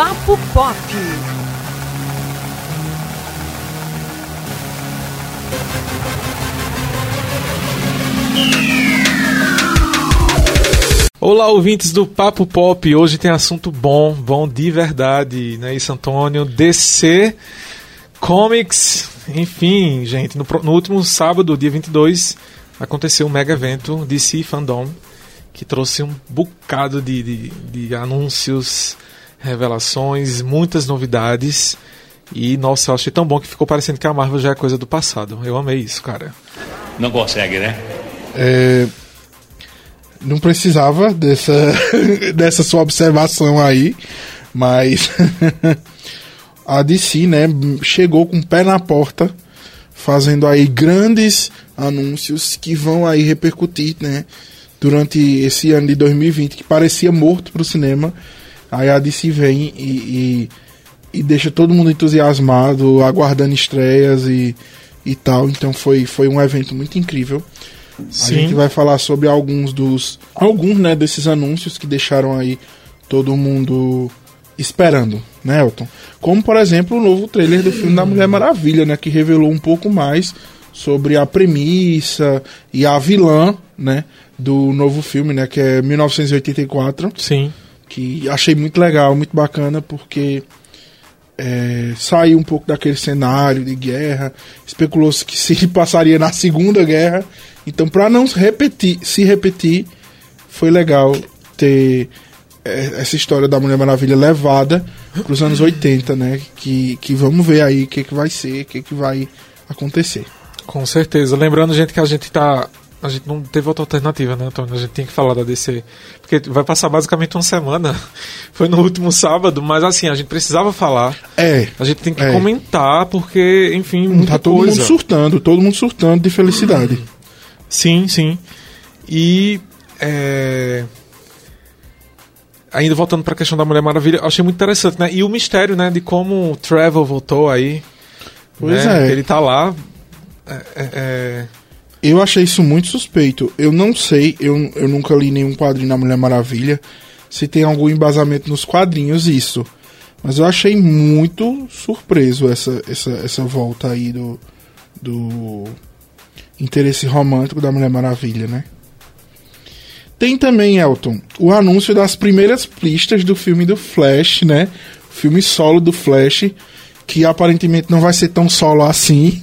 Papo Pop. Olá, ouvintes do Papo Pop. Hoje tem assunto bom, bom de verdade, né? Isso, Antônio. DC Comics. Enfim, gente, no, no último sábado, dia 22, aconteceu um mega evento DC Fandom que trouxe um bocado de, de, de anúncios, revelações, muitas novidades. E, nossa, eu achei tão bom que ficou parecendo que a Marvel já é coisa do passado. Eu amei isso, cara. Não consegue, né? É, não precisava dessa, dessa sua observação aí, mas a DC, né, chegou com o pé na porta, fazendo aí grandes anúncios que vão aí repercutir, né, durante esse ano de 2020, que parecia morto para o cinema. Aí a DC vem e, e, e, deixa todo mundo entusiasmado, aguardando estreias e, e tal. Então foi, foi um evento muito incrível. Sim. A gente vai falar sobre alguns dos. Alguns, né, desses anúncios que deixaram aí todo mundo esperando, né, Elton? Como, por exemplo, o novo trailer do filme da Mulher Maravilha, né? Que revelou um pouco mais sobre a premissa e a vilã, né? Do novo filme, né? Que é 1984. Sim. Que achei muito legal, muito bacana, porque é, saiu um pouco daquele cenário de guerra. Especulou-se que se passaria na Segunda Guerra. Então, para não repetir, se repetir, foi legal ter é, essa história da Mulher Maravilha levada para os anos 80, né? Que, que vamos ver aí o que, que vai ser, o que, que vai acontecer. Com certeza. Lembrando, gente, que a gente tá. A gente não teve outra alternativa, né, Antônio? A gente tem que falar da DC. Porque vai passar basicamente uma semana. Foi no último sábado, mas assim, a gente precisava falar. É. A gente tem que é. comentar, porque, enfim, muita tá todo coisa. mundo surtando, todo mundo surtando de felicidade. Sim, sim. E. É... Ainda voltando para a questão da Mulher Maravilha, eu achei muito interessante, né? E o mistério, né, de como o Trevor voltou aí. Pois né? é. Ele tá lá. É, é, Eu achei isso muito suspeito. Eu não sei, eu, eu nunca li nenhum quadrinho da Mulher Maravilha. Se tem algum embasamento nos quadrinhos, isso. Mas eu achei muito surpreso essa, essa, essa volta aí do, do interesse romântico da Mulher Maravilha, né? Tem também, Elton, o anúncio das primeiras pistas do filme do Flash, né? O filme solo do Flash, que aparentemente não vai ser tão solo assim,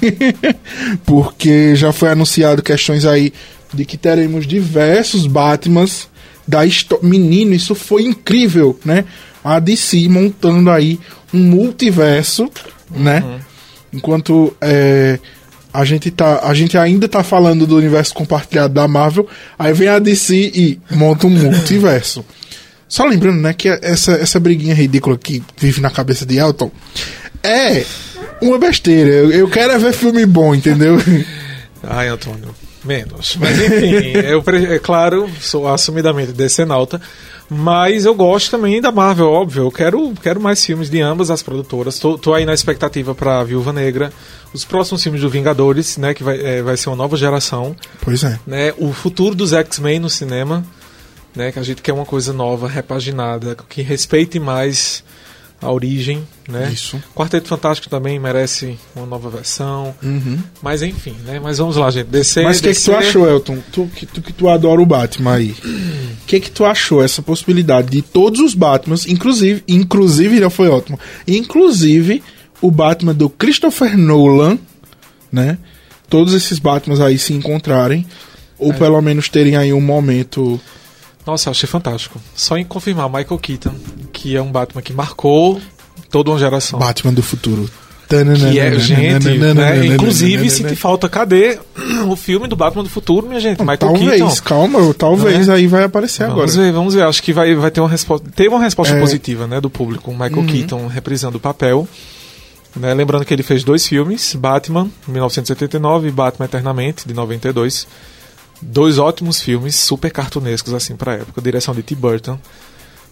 porque já foi anunciado questões aí de que teremos diversos Batmans da história. Menino, isso foi incrível, né? A DC montando aí um multiverso, né? Enquanto é, a gente tá, a gente ainda tá falando do universo compartilhado da Marvel, aí vem a DC e monta um multiverso. Só lembrando, né, que essa, essa briguinha ridícula que vive na cabeça de Elton é uma besteira. Eu, eu quero é ver filme bom, entendeu? Ai, Antônio, menos. Mas enfim, eu, é claro, sou assumidamente decenalta, mas eu gosto também da Marvel, óbvio. Eu quero, quero mais filmes de ambas as produtoras. Tô, tô aí na expectativa pra Viúva Negra, os próximos filmes do Vingadores, né, que vai, é, vai ser uma nova geração, Pois é. né, o futuro dos X-Men no cinema, né, que a gente quer uma coisa nova, repaginada, que respeite mais a origem, né? Isso. Quarteto Fantástico também merece uma nova versão. Uhum. Mas enfim, né? Mas vamos lá, gente. DC, Mas o que, que tu achou, Elton? Tu que, tu que tu adora o Batman aí. O que que tu achou essa possibilidade de todos os Batmans, inclusive, inclusive não foi ótimo, inclusive o Batman do Christopher Nolan, né? Todos esses Batmans aí se encontrarem ou pelo menos terem aí um momento Nossa, eu achei fantástico. Só em confirmar Michael Keaton, que é um Batman que marcou toda uma geração. Batman do futuro. Que é, gente, né? Inclusive, sinto falta, cadê o filme do Batman do futuro, minha gente? Michael Talvez, Keaton. calma, talvez Né? aí vai aparecer Vamos agora. ver, vamos ver. Acho que vai, vai ter uma resposta. Teve uma resposta É. positiva, né, do público. O Michael Uhum. Keaton reprisando o papel. Né, lembrando que ele fez dois filmes, Batman, 1979 e Batman Eternamente, de 92. Dois ótimos filmes, super cartunescos, assim, pra época. Direção de Tim Burton.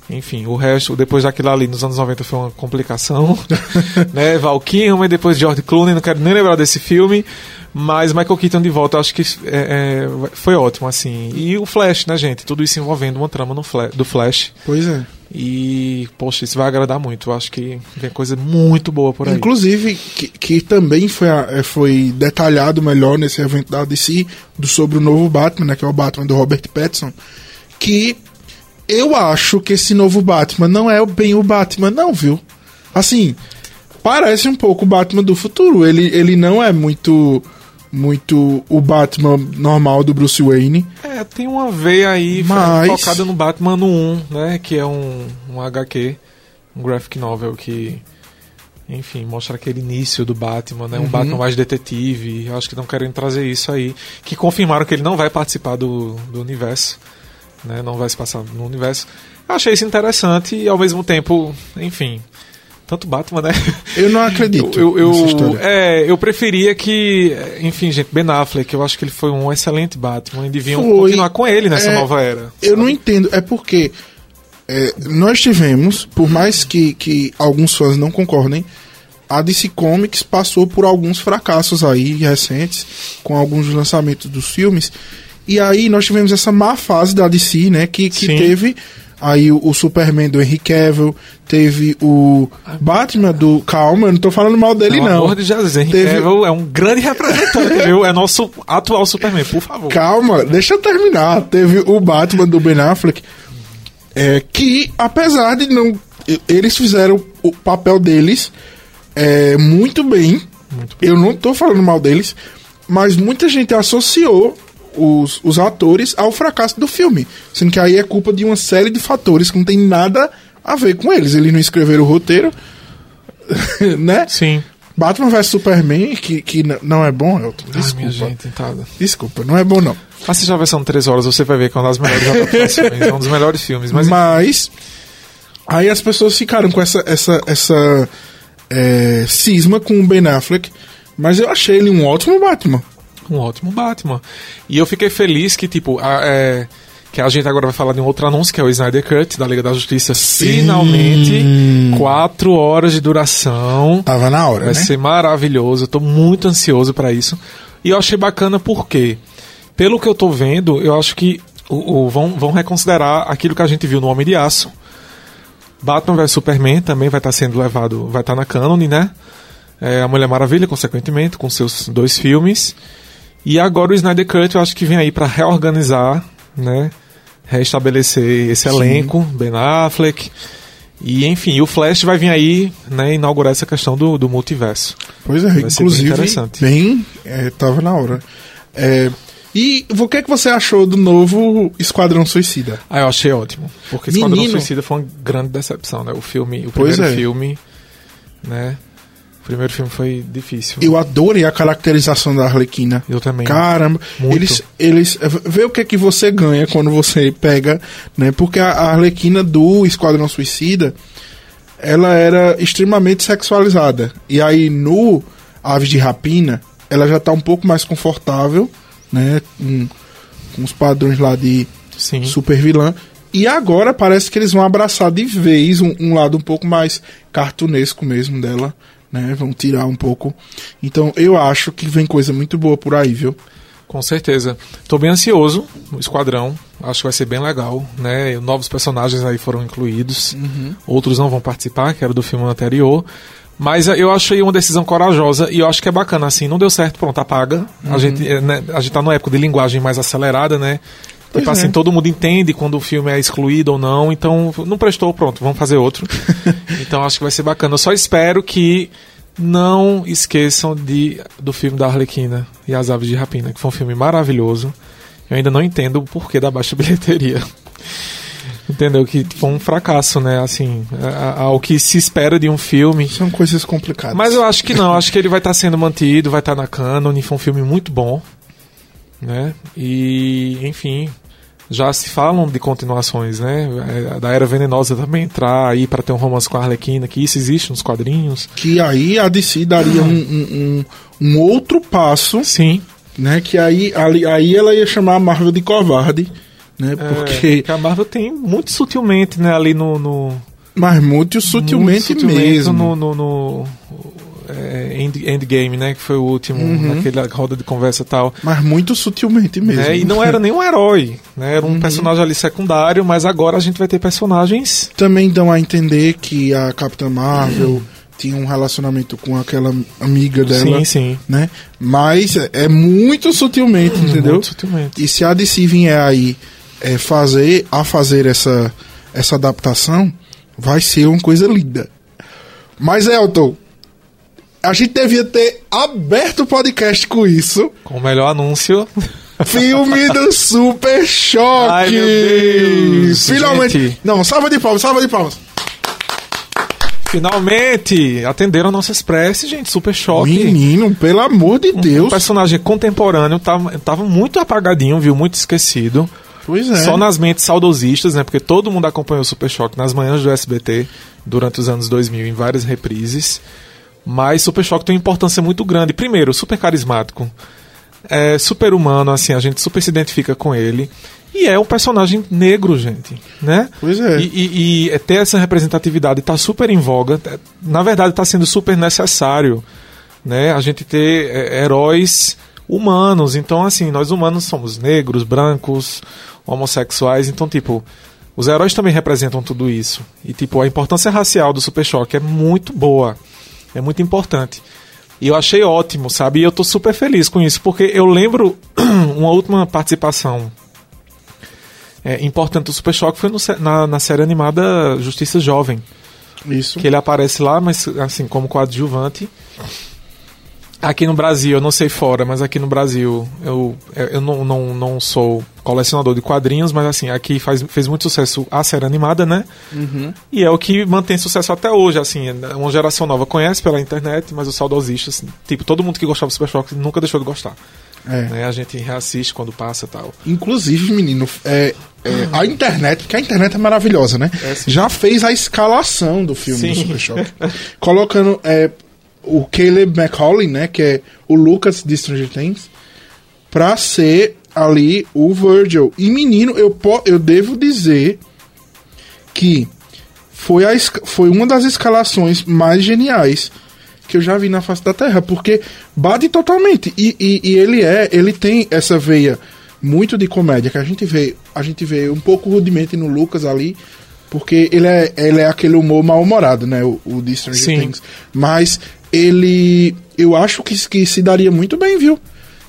Enfim, o resto, depois daquilo ali, nos anos 90 foi uma complicação. né, Val Kilmer, depois George Clooney, não quero nem lembrar desse filme. Mas Michael Keaton de volta, acho que é, é, foi ótimo, assim. E o Flash, né, gente? Tudo isso envolvendo uma trama no Fla- do Flash. Pois é. E, poxa, isso vai agradar muito. Eu acho que vem coisa muito boa por aí. Inclusive, que, que também foi, a- eh, foi detalhado melhor nesse evento da DC do, sobre o novo Batman, né, que é o Batman do Robert Pattinson, que eu acho que esse novo Batman não é bem o Batman, não, viu? Assim, parece um pouco o Batman do futuro. Ele, ele não é muito muito o Batman normal do Bruce Wayne. É, tem uma veia aí Mas- focada no Batman no 1, né? Que é um, um HQ, um graphic novel que, enfim, mostra aquele início do Batman, né? Um Uhum. Batman mais detetive. Eu acho que estão querendo trazer isso aí. Que confirmaram que ele não vai participar do, do universo, né? Não vai se passar no universo. Eu achei isso interessante e ao mesmo tempo, enfim. Tanto Batman, né? Eu não acredito Eu, eu, é, eu preferia que, enfim, gente, Ben Affleck, eu acho que ele foi um excelente Batman e deviam Foi. continuar com ele nessa É, nova era. Eu não entendo, é porque é, nós tivemos, por mais que, que alguns fãs não concordem, a DC Comics passou por alguns fracassos aí recentes, com alguns lançamentos dos filmes, e aí nós tivemos essa má fase da DC, né, que, que Sim. teve aí o, o Superman do Henry Cavill, teve o Batman do... Calma, eu não tô falando mal dele Pelo não. amor de Jesus, Henry Teve- Cavill é um grande representante, viu? É nosso atual Superman, por favor. Calma, deixa eu terminar. Teve o Batman do Ben Affleck, é, que apesar de não. Eles fizeram o papel deles é, muito bem. Muito Eu não tô falando mal deles, mas muita gente associou os, os atores ao fracasso do filme. Sendo que aí é culpa de uma série de fatores que não tem nada a ver com eles. Eles não escreveram o roteiro, né? Sim. Batman vs Superman, que, que não é bom, Elton. Ai, Desculpa. minha gente. Desculpa, não é bom não. Assista a versão de 3 horas, você vai ver que é uma das melhores adaptações, é um dos melhores filmes. Mas, Mas, aí as pessoas ficaram com essa essa essa é, cisma com o Ben Affleck, mas eu achei ele um ótimo Batman. Um ótimo Batman. E eu fiquei feliz que, tipo, a, é, que a gente agora vai falar de um outro anúncio, que é o Snyder Cut, da Liga da Justiça. Finalmente, 4 horas de duração. Tava na hora, Vai né? ser maravilhoso, eu tô muito ansioso pra isso. E eu achei bacana porque, pelo que eu tô vendo, eu acho que o, o- vão, vão reconsiderar aquilo que a gente viu no Homem de Aço. Batman vs Superman também vai estar sendo levado, vai estar na canon, né? É, a Mulher Maravilha, consequentemente, com seus dois filmes. E agora o Snyder Cut eu acho que vem aí pra reorganizar, né? Restabelecer esse Sim. elenco, Ben Affleck. E enfim, o Flash vai vir aí, né, inaugurar essa questão do, do multiverso. Pois é, Vai inclusive, interessante. bem, é, tava na hora. É, e o que é que você achou do novo Esquadrão Suicida? Ah, eu achei ótimo. Porque Esquadrão Menino. Suicida foi uma grande decepção, né? O filme, o Pois primeiro é. filme, né? O primeiro filme foi difícil. Eu adorei a caracterização da Arlequina. Eu também. Caramba, Muito. eles, eles vê o que é que você ganha quando você pega, né? Porque a a Arlequina do Esquadrão Suicida, ela era extremamente sexualizada. E aí no Aves de Rapina, ela já tá um pouco mais confortável, né? Com, com os padrões lá de Sim. super vilã. E agora parece que eles vão abraçar de vez um, um lado um pouco mais cartunesco mesmo dela, né? Vão tirar um pouco. Então eu acho que vem coisa muito boa por aí, viu? Com certeza. Tô bem ansioso no Esquadrão. Acho que vai ser bem legal, né? Novos personagens aí foram incluídos. Outros não vão participar, que era do filme anterior. Mas eh, eu achei uma decisão corajosa e eu acho que é bacana, assim, não deu certo, pronto, apaga. A, gente, eh, né, a gente tá numa época de linguagem mais acelerada, né? Pois tipo é. assim, todo mundo entende quando o filme é excluído ou não, então não prestou, pronto, vamos fazer outro. então acho que vai ser bacana. Eu só espero que não esqueçam de, do filme da Arlequina e as Aves de Rapina, que foi um filme maravilhoso. Eu ainda não entendo o porquê da baixa bilheteria. Entendeu? Que foi um fracasso, né? Assim, ao que se espera de um filme. São coisas complicadas. Mas eu acho que não, acho que ele vai estar sendo mantido, vai estar na canon, foi um filme muito bom, né? E, enfim, já se falam de continuações, né? É, Da Era Venenosa também entrar aí para ter um romance com a Arlequina, que isso existe nos quadrinhos. Que aí a DC daria um, um, um- um outro passo, Sim, né? Que aí, ali, aí ela ia chamar a Marvel de covarde, né? Porque. porque a Marvel tem muito sutilmente, né, ali no, no Mas muito sutilmente, muito sutilmente mesmo. no, no, no- é, End- Endgame, né? Que foi o último, Uhum. naquela roda de conversa e tal. Mas muito sutilmente mesmo. né? E não era nenhum herói, né? Era um Uhum. personagem ali secundário, mas agora a gente vai ter personagens. Também dão a entender que a Capitã Marvel tinha um relacionamento com aquela amiga dela, Sim, sim. né? Mas é- é muito sutilmente, entendeu? Muito sutilmente. E se a DC vier aí é, fazer, a fazer essa, essa adaptação, vai ser uma coisa linda. Mas, Elton, a gente devia ter aberto o podcast com isso. Com o melhor anúncio. Filme do Super Choque! Ai, meu Deus, Finalmente! gente. Não, salva de palmas, salva de palmas. Finalmente atenderam nossas preces, gente. Super choque. Menino, pelo amor de Um Deus. personagem contemporâneo tava, tava muito apagadinho, viu? Muito esquecido. Pois é. Só nas mentes saudosistas, né? Porque todo mundo acompanhou o Super Choque nas manhãs do SBT durante os anos 2000 em várias reprises. Mas Super Choque tem uma importância muito grande. Primeiro, super carismático. É super humano, assim, a gente super se identifica com ele. E é um personagem negro, gente, né? Pois é. E, e- e é ter essa representatividade tá super em voga. É, Na verdade, está sendo super necessário, né? A gente ter é, heróis humanos. Então, assim, nós humanos somos negros, brancos, homossexuais. Então, tipo, os heróis também representam tudo isso. E, tipo, a importância racial do Super Choque é muito boa. É muito importante. E eu achei ótimo, sabe? E eu tô super feliz com isso, porque eu lembro uma última participação é, importante do Super Choque foi no na, na série animada Justiça Jovem. Isso. Que ele aparece lá, mas assim, como coadjuvante. Aqui no Brasil, eu não sei fora, mas aqui no Brasil eu, eu não, não, não sou colecionador de quadrinhos, mas assim, aqui faz, fez muito sucesso a série animada, né? Uhum. E é o que mantém sucesso até hoje, assim, uma geração nova conhece pela internet, mas os saudosistas, tipo, todo mundo que gostava do Super Choque nunca deixou de gostar. É. Né? A gente reassiste quando passa e tal. Inclusive, menino, é, é, a internet, porque a internet é maravilhosa, né? É. Já fez a escalação do filme Sim. do Super Choque. Colocando é, o Caleb McCauley, né? Que é o Lucas de Stranger Things, pra ser ali o Virgil. E, menino, eu, eu devo dizer que foi, a, foi uma das escalações mais geniais que eu já vi na face da Terra, porque bate totalmente. E, e, e ele é, ele tem essa veia muito de comédia que a gente vê, a gente vê um pouco rudimente no Lucas ali, porque ele é, ele é aquele humor mal-humorado, né, o, o de Stranger Sim. Things. Mas ele, eu acho que, que se daria muito bem, viu?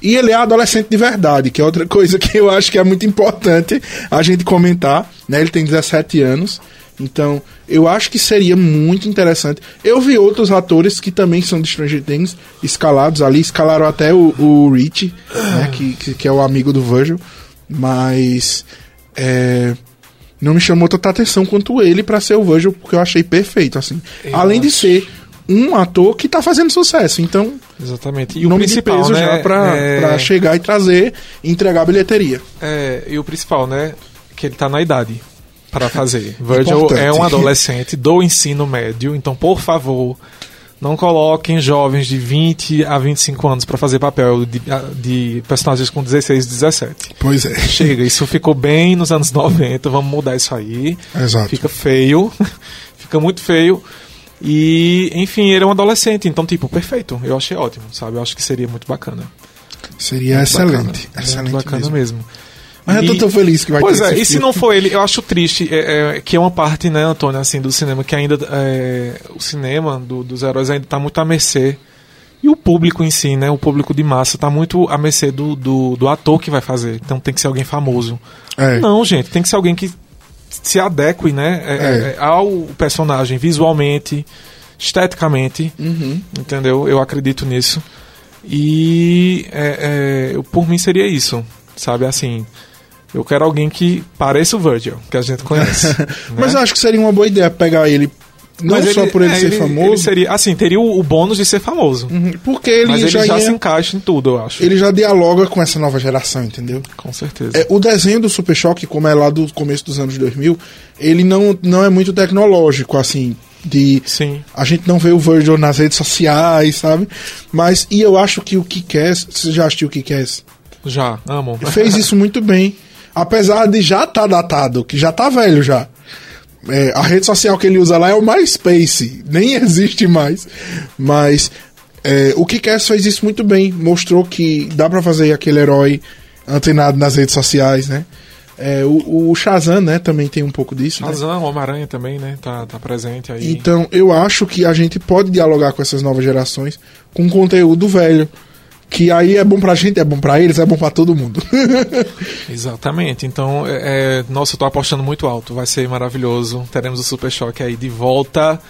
E ele é adolescente de verdade, que é outra coisa que eu acho que é muito importante a gente comentar, né? Ele tem 17 anos. Então, eu acho que seria muito interessante. Eu vi outros atores que também são de Stranger Things escalados ali, escalaram até o, o Rich, né, que, que, que é o amigo do Virgil, mas é, não me chamou tanta atenção quanto ele pra ser o Virgil, porque eu achei perfeito, assim. Eu Além de acho. ser um ator que tá fazendo sucesso, então Exatamente. E o nome principal, de peso né? já pra, é- pra chegar e trazer e entregar a bilheteria. É, e o principal, né? Que ele tá na idade para fazer. Virgil Importante. é um adolescente do ensino médio, então, por favor, não coloquem jovens de 20 a 25 anos para fazer papel de, de personagens com 16, 17. Pois é. Chega, isso ficou bem nos anos 90, vamos mudar isso aí. Exato. Fica feio, fica muito feio. E, enfim, ele é um adolescente, então, tipo, perfeito. Eu achei ótimo, sabe? Eu acho que seria muito bacana. Seria Muito excelente. bacana. Excelente Muito bacana mesmo. mesmo. Mas eu tô E- tão feliz que vai Pois ter é, esse e se não for ele, eu acho triste é, é, que é uma parte, né, Antônio, assim, do cinema que ainda é, o cinema do- dos heróis ainda tá muito à mercê. E o público em si, né, o público de massa tá muito à mercê do, do, do ator que vai fazer. Então tem que ser alguém famoso. É. Não, gente, tem que ser alguém que se adeque, né, é, É. é, ao personagem visualmente, esteticamente. Uhum. Entendeu? Eu acredito nisso. E é, é, por mim seria isso. Sabe assim. Eu quero alguém que pareça o Virgil, que a gente conhece. né? Mas eu acho que seria uma boa ideia pegar ele, não Mas só por ele é, ser famoso, ele seria, assim, teria o, o bônus de ser famoso. Uhum, porque ele mas ele já, já, ia- se encaixa em tudo, eu acho. ele já dialoga com essa nova geração, entendeu? Com certeza. É, o desenho do Super Choque, como é lá do começo dos anos 2000, ele não, não é muito tecnológico, assim, de Sim. a gente não vê o Virgil nas redes sociais, sabe? Mas, e eu acho que o Kick-Ass, você já assistiu o Kick-Ass? Já, amo. Fez isso muito bem. Apesar de já estar datado, que já tá velho já. É, a rede social que ele usa lá é o MySpace, nem existe mais. Mas É, o Kick-Ass fez isso muito bem, mostrou que dá pra fazer aquele herói antenado nas redes sociais, né? É, o, o Shazam, né, também tem um pouco disso. né? Shazam, o Homem-Aranha também, né? Tá, tá presente aí. Então, eu acho que a gente pode dialogar com essas novas gerações com conteúdo velho. Que aí é bom pra gente, é bom pra eles, é bom pra todo mundo. Exatamente. Então, é, é, nossa, eu tô apostando muito alto. Vai ser maravilhoso. Teremos o Super Choque aí de volta.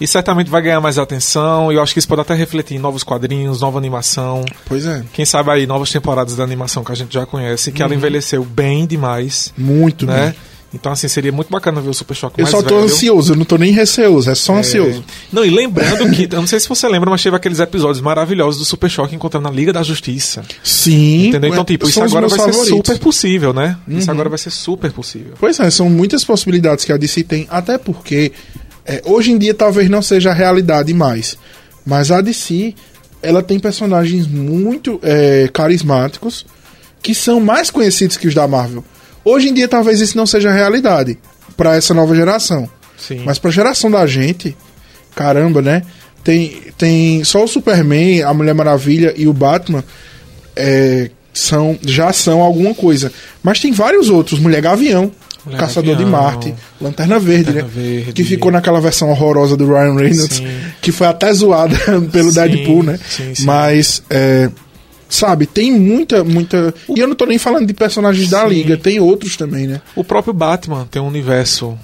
E certamente vai ganhar mais atenção. E eu acho que isso pode até refletir em novos quadrinhos, nova animação. pois é. Quem sabe aí novas temporadas da animação que a gente já conhece, que ela Uhum. envelheceu bem demais, Muito né? bem. Então, assim, seria muito bacana ver o Super Choque Eu só tô velho. ansioso, eu não tô nem receoso, é só É. ansioso. Não, e lembrando que, eu não sei se você lembra, mas teve aqueles episódios maravilhosos do Super Choque encontrando na Liga da Justiça. Sim. Entendeu? Então, é, tipo, isso agora vai ser favoritos. super possível, né? Isso Uhum. agora vai ser super possível. Pois é, são muitas possibilidades que a DC tem, até porque é, hoje em dia talvez não seja a realidade mais. Mas a DC, ela tem personagens muito é, carismáticos que são mais conhecidos que os da Marvel. Hoje em dia talvez isso não seja a realidade para essa nova geração. Sim. Mas pra geração da gente, caramba, né? Tem, tem só o Superman, a Mulher Maravilha e o Batman é, são, já são alguma coisa. Mas tem vários outros, Mulher Gavião, Mulher Caçador de Gavião, Marte, Lanterna Verde, Lanterna né? Verde. Que ficou naquela versão horrorosa do Ryan Reynolds, Sim. que foi até zoada pelo Sim, Deadpool, né? sim, sim. Mas, é, sabe, tem muita, muita. E eu não tô nem falando de personagens da Sim. Liga, tem outros também, né? O próprio Batman tem um universo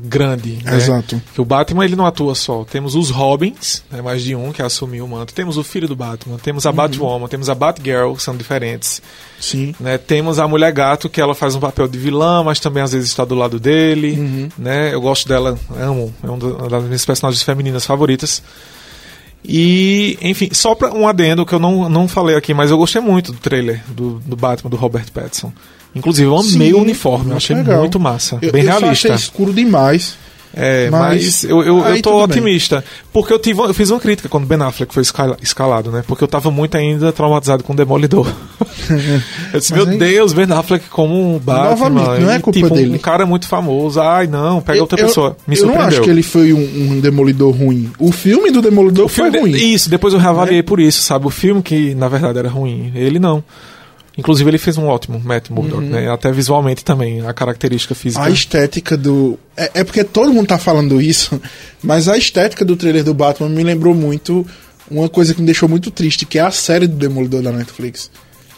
grande. né? Exato. Que o Batman ele não atua só. Temos os Robins, né, mais de um que assumiu o manto. Temos o filho do Batman, temos Uhum. a Batwoman, temos a Batgirl, que são diferentes. Sim. né? Temos a Mulher Gato, que ela faz um papel de vilã, mas também às vezes está do lado dele. Uhum. Né? Eu gosto dela, amo, é um da- uma das minhas personagens femininas favoritas. E, enfim, só pra um adendo que eu não, não falei aqui, mas eu gostei muito do trailer do, do Batman do Robert Pattinson. Inclusive, eu amei Sim, o uniforme, eu achei legal. muito massa, Eu, bem eu realista. achei escuro demais. É, Mas mas, eu, eu, eu tô tudo bem. otimista. Porque eu, tive, eu fiz uma crítica quando Ben Affleck foi escala- escalado, né? Porque eu tava muito ainda traumatizado com o Demolidor. eu disse, Mas meu aí- Deus, Ben Affleck como um Batman. Novamente, não é e, culpa tipo, dele. Um cara muito famoso. Ai, não, pega Eu- outra eu, pessoa. Me eu não surpreendeu. acho que ele foi um, um demolidor ruim. O filme do demolidor O filme foi ruim. de- Isso, depois eu reavaliei Né? por isso, sabe? O filme que na verdade era ruim. Ele não. Inclusive ele fez um ótimo Matt Murdock, Uhum. né? Até visualmente também, a característica física. A estética do. É, é porque todo mundo tá falando isso, mas a estética do trailer do Batman me lembrou muito uma coisa que me deixou muito triste, que é a série do Demolidor da Netflix.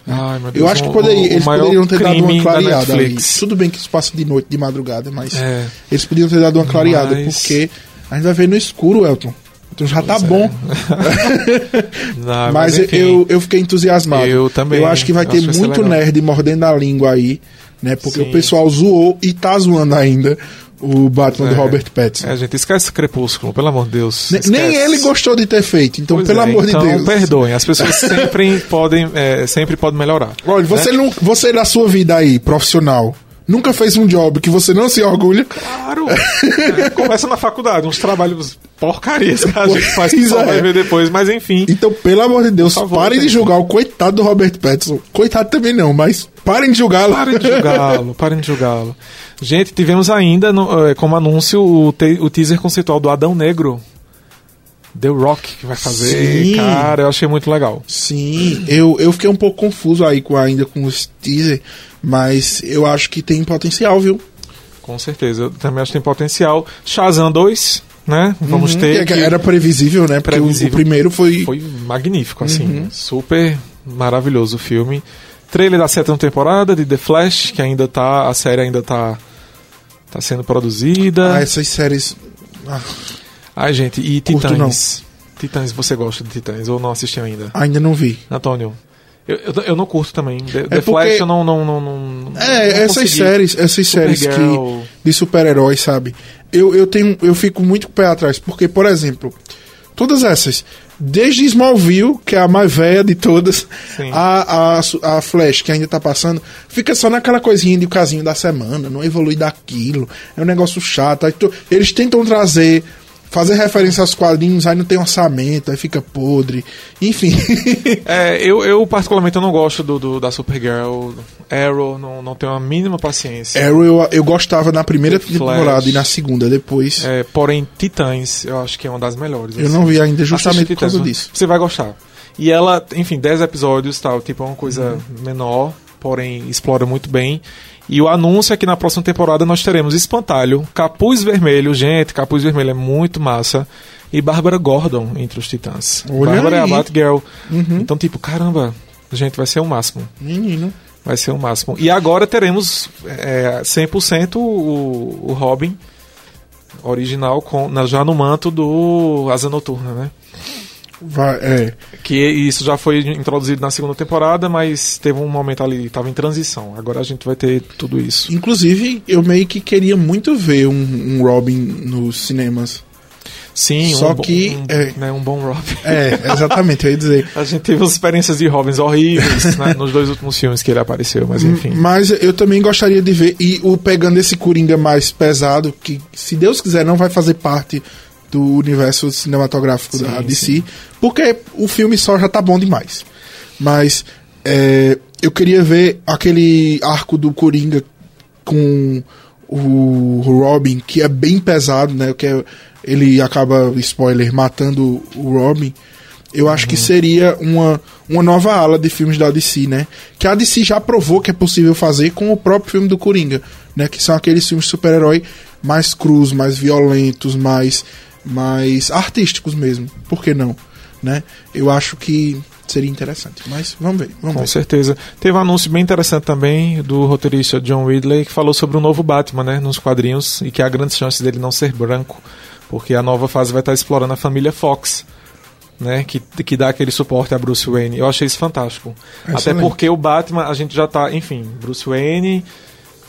Ai, meu Eu acho que poderia- o eles poderiam ter dado uma da clareada ali. Tudo bem que isso passa de noite, de madrugada, mas É. eles podiam ter dado uma clareada, Mas- porque a gente vai ver no escuro, Elton. Então já tá é. bom. Não, Mas, enfim. eu, eu fiquei entusiasmado. Eu também. Eu acho que vai ter vai muito nerd mordendo a língua aí, né? Porque Sim. o pessoal zoou e tá zoando ainda o Batman É. do Robert Pattinson. É, gente, esquece Crepúsculo, pelo amor de Deus. Esquece. Nem ele gostou de ter feito, então Pois pelo é, amor então, de Deus. perdoem, as pessoas sempre podem, é, sempre podem melhorar. Olha, você, né? não, você da sua vida aí, profissional, nunca fez um job que você não se orgulha. Claro! É, começa na faculdade, uns trabalhos porcarias que a gente faz que Pois só é. vai ver depois, mas enfim. Então, pelo amor de Deus, favor, parem de julgar o coitado do Robert Pattinson. Coitado também não, mas parem de julgá-lo. Parem de julgá-lo, parem de julgá-lo. Gente, tivemos ainda no- eh, como anúncio o, te- o teaser conceitual do Adão Negro. The Rock que vai fazer. Sim. Cara, eu achei muito legal. Sim, eu, eu fiquei um pouco confuso aí com ainda com os teaser, mas eu acho que tem potencial, viu? Com certeza. Eu também acho que tem potencial. Shazam 2, né? Vamos Uhum, ter. que que- Era previsível, né? Porque o- primeiro foi. Foi magnífico, assim. Uhum. Super maravilhoso o filme. Trailer da sétima temporada de The Flash, que ainda tá. A série ainda tá. Tá sendo produzida. Ah, essas séries. Ah, Ai, gente, e Curto Titãs. Titãs, você gosta de Titãs ou não assistiu ainda? ainda não vi. Antônio. Eu, eu, eu não curto também. The, The porque- Flash eu não. não, não, não É, não essas consegui. séries, essas séries que. De super-heróis, sabe? Eu, eu tenho. Eu fico muito com o pé atrás, porque, por exemplo, todas essas. Desde Smallville, que é a mais velha de todas, Sim. a, a, a Flash, que ainda tá passando, fica só naquela coisinha de casinho da semana, não evolui daquilo, é um negócio chato. Aí tu- eles tentam trazer fazer referência aos quadrinhos, aí não tem orçamento, aí fica podre. Enfim. É, eu, eu particularmente eu não gosto do, do- da Supergirl. Arrow, não, não tenho a mínima paciência. Arrow eu, eu gostava na primeira temporada e na segunda, depois. É, porém, Titãs, eu acho que é uma das melhores. Eu assim. não vi ainda justamente Assiste por causa Titãs, disso. Você vai gostar. E ela, enfim, 10 episódios, tal, tipo, é uma coisa Uhum. menor, porém explora muito bem. E o anúncio é que na próxima temporada nós teremos Espantalho, Capuz Vermelho, gente, Capuz Vermelho é muito massa, e Bárbara Gordon entre os Titãs. Olha Bárbara é a aí. Batgirl. Uhum. Então, tipo, caramba, gente, vai ser o máximo. Menino. Vai ser o máximo. E agora teremos é, 100% o, o Robin original com, na- já no manto do Asa Noturna, né? Vai, é. Que isso já foi introduzido na segunda temporada, mas teve um momento ali, estava em transição. Agora a gente vai ter tudo isso. Inclusive, eu meio que queria muito ver um, um Robin nos cinemas. Sim, Só um, que, um, é. né, um bom Robin. É, exatamente, eu ia dizer. A gente teve umas experiências de Robins horríveis né, nos dois últimos filmes que ele apareceu, mas enfim. Mas eu também gostaria de ver, e o pegando esse Coringa mais pesado, que se Deus quiser não vai fazer parte do universo cinematográfico Sim, da DC, sim. porque o filme só já tá bom demais. Mas é, eu queria ver aquele arco do Coringa com o Robin, que é bem pesado, né? Que é- ele acaba, spoiler, matando o Robin. Eu acho que seria uma, uma nova ala de filmes da DC, né? Que a DC já provou que é possível fazer com o próprio filme do Coringa, né? Que são aqueles filmes de super-herói mais crus, mais violentos, mais, mais artísticos mesmo. Por que não? Né? Eu acho que seria interessante. Mas vamos ver, vamos Com ver. certeza. Teve um anúncio bem interessante também do roteirista John Ridley que falou sobre o novo Batman, né, nos quadrinhos, e que há grandes chances dele não ser branco, porque a nova fase vai estar explorando a família Fox, né, que, que dá aquele suporte a Bruce Wayne. Eu achei isso fantástico. Até Excelente. porque o Batman, a gente já tá, enfim, Bruce Wayne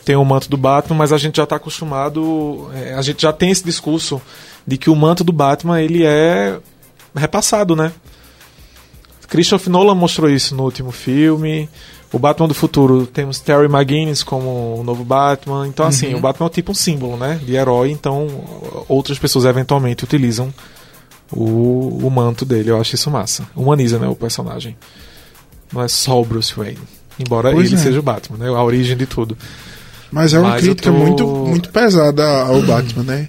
tem o manto do Batman, mas a gente já está acostumado, é, a gente já tem esse discurso de que o manto do Batman ele é repassado, né? Christopher Nolan mostrou isso no último filme. O Batman do futuro temos Terry McGuinness como o novo Batman. Então, assim, Uhum. o Batman é tipo um símbolo, né? De herói. Então, outras pessoas eventualmente utilizam o, o manto dele. Eu acho isso massa. Humaniza, né? O personagem. Não é só o Bruce Wayne. Embora Pois ele é. seja o Batman, né? A origem de tudo. Mas é uma Mas crítica tô- muito, muito pesada ao Batman, né?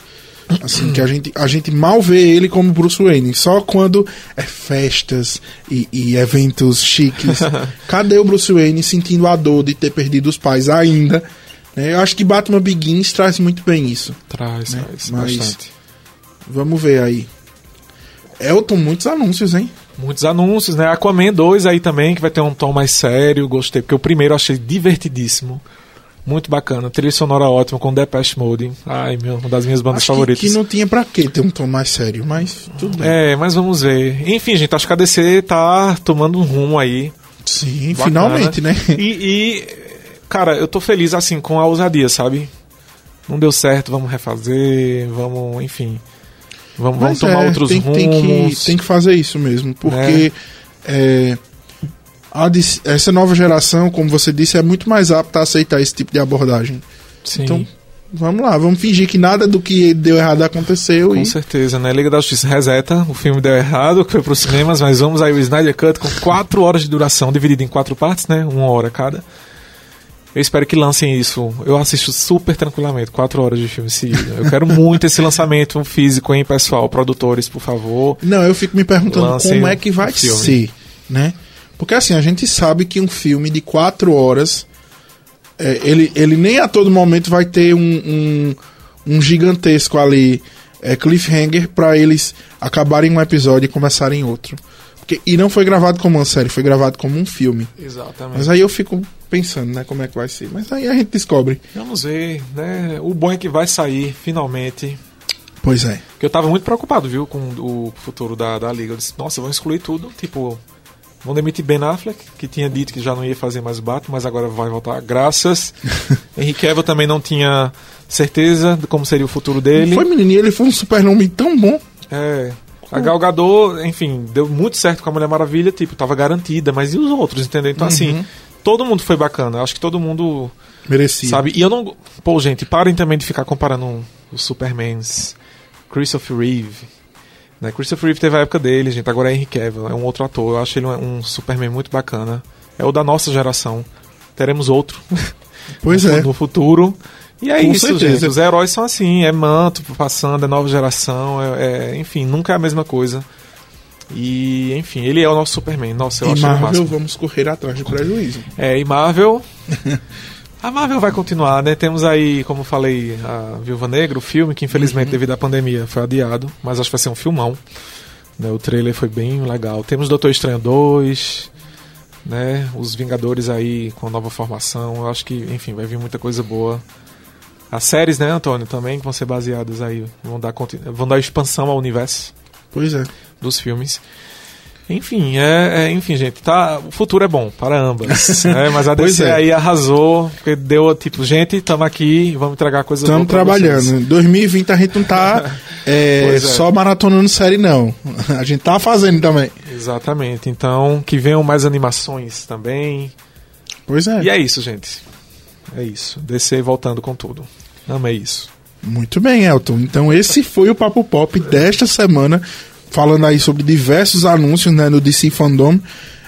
Assim, que a gente, a gente mal vê ele como Bruce Wayne. Só quando é festas e, e eventos chiques. Cadê o Bruce Wayne sentindo a dor de ter perdido os pais ainda? né? Eu acho que Batman Begins traz muito bem isso. Traz, Né? traz Mas- bastante. Vamos ver aí. Elton, muitos anúncios, hein? Muitos anúncios, né? Aquaman 2 aí também, que vai ter um tom mais sério. Gostei, porque o primeiro eu achei divertidíssimo. Muito bacana. Trilha sonora ótima com Depeche Mode. Ai, meu, uma das minhas bandas Acho que, favoritas. que não tinha pra que ter um tom mais sério, mas tudo bem. É, mas vamos ver. Enfim, gente, acho que a DC tá tomando um rumo aí. Sim, Bacana. finalmente, né? E, e, cara, eu tô feliz assim com a ousadia, sabe? Não deu certo, vamos refazer, vamos, enfim. Vamos, vamos tomar é, outros tem, rumos. tem que, tem que fazer isso mesmo, porque é, dis- essa nova geração, como você disse, é muito mais apta a aceitar esse tipo de abordagem. Sim. Então, vamos lá, vamos fingir que nada do que deu errado aconteceu Com e certeza, né? Liga da Justiça reseta, o filme deu errado, que foi pros cinemas, mas vamos aí o Snyder Cut com 4 horas de duração, dividido em quatro partes, né? Uma hora cada. Eu espero que lancem isso. Eu assisto super tranquilamente, 4 horas de filme seguido. Eu quero muito esse lançamento físico, hein, pessoal? Produtores, por favor. Não, eu fico me perguntando como é que vai ser, né? Porque assim, a gente sabe que um filme de quatro horas, é, ele, ele nem a todo momento vai ter um, um, um gigantesco ali é, cliffhanger pra eles acabarem um episódio e começarem outro. Porque, e não foi gravado como uma série, foi gravado como um filme. Exatamente. Mas aí eu fico pensando, né, como é que vai ser. Mas aí a gente descobre. Vamos ver, né? O bom é que vai sair, finalmente. Pois é. Porque eu tava muito preocupado, viu, com o futuro da, da Liga. Eu disse, nossa, vão excluir tudo. Tipo, vão demitir Ben Affleck, que tinha dito que já não ia fazer mais o Batman, mas agora vai voltar. Graças. Henry Cavill também não tinha certeza de como seria o futuro dele. Foi menininho, ele foi um super nome tão bom. É. A Gal Gadot, enfim, deu muito certo com a Mulher Maravilha, tipo, tava garantida, mas e os outros, entendeu? Então, assim, todo mundo foi bacana. Acho que todo mundo Merecia. Sabe? E eu não. Pô, gente, parem também de ficar comparando os Supermans Christopher Reeve. Né? Christopher Reeve teve a época dele, gente. Agora é Henry Cavill, é um outro ator. Eu acho ele um, um Superman muito bacana. É o da nossa geração. Teremos outro. Pois no, é. No futuro. E é Com isso, certeza. gente. Os heróis são assim, é manto passando, é nova geração, é, é- enfim, nunca é a mesma coisa. E, enfim, ele é o nosso Superman. Nossa, eu E acho Marvel, vamos correr atrás do prejuízo. É, e Marvel. A Marvel vai continuar, né? Temos aí, como falei, a Viúva Negra, o filme, que infelizmente, devido à pandemia, foi adiado, mas acho que vai ser um filmão. Né? O trailer foi bem legal. Temos Doutor Estranho 2, né? Os Vingadores aí com nova formação. Eu acho que, enfim, vai vir muita coisa boa. As séries, né, Antônio, também que vão ser baseadas aí, vão dar, vão dar expansão ao universo Pois é. dos filmes. Enfim, é, é- enfim, gente, tá, o futuro é bom para ambas, né? Mas a DC é. aí arrasou, porque deu tipo, gente, estamos aqui, vamos entregar coisas Estamos trabalhando. Em 2020 a gente não tá é, é. só maratonando série, não. A gente tá fazendo também. Exatamente. Então, que venham mais animações também. Pois é. E é isso, gente. É isso. DC voltando com tudo. Amei isso. Muito bem, Elton. Então esse foi o Papo Pop desta semana, falando aí sobre diversos anúncios né, no DC Fandom.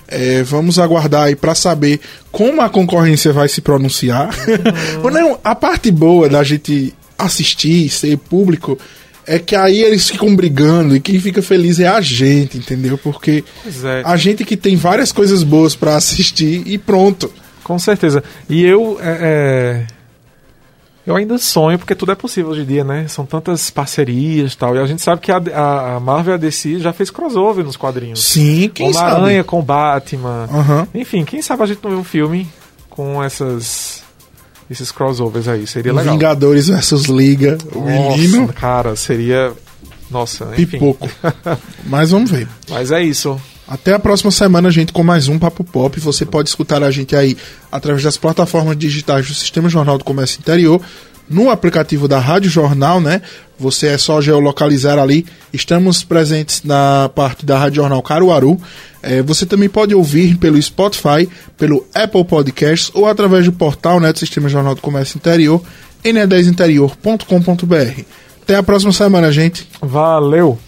É, vamos aguardar aí para saber como a concorrência vai se pronunciar. Ou Não, a parte boa da gente assistir, ser público, é que aí eles ficam brigando e quem fica feliz é a gente, entendeu? Porque é. a gente que tem várias coisas boas para assistir e pronto. Com certeza. E eu. é, é, Eu ainda sonho, porque tudo é possível hoje em dia, né? São tantas parcerias e tal. E a gente sabe que a, a- Marvel e a DC já fez crossover nos quadrinhos. Sim, quem Homem-Aranha sabe? com Batman. Aham. Enfim, quem sabe a gente não vê um filme com essas. Esses crossovers aí. Seria legal. Vingadores versus Liga, o Nossa, menino, cara, seria. Nossa, enfim. pipoco. Mas vamos ver. Mas é isso. Até a próxima semana, gente, com mais um Papo Pop. Você pode escutar a gente aí através das plataformas digitais do Sistema Jornal do Comércio Interior, no aplicativo da Rádio Jornal, né? Você é só geolocalizar ali. Estamos presentes na parte da Rádio Jornal Caruaru. É, você também pode ouvir pelo Spotify, pelo Apple Podcasts ou através do portal né, do Sistema Jornal do Comércio Interior, ne10interior.com.br. Até a próxima semana, gente. Valeu!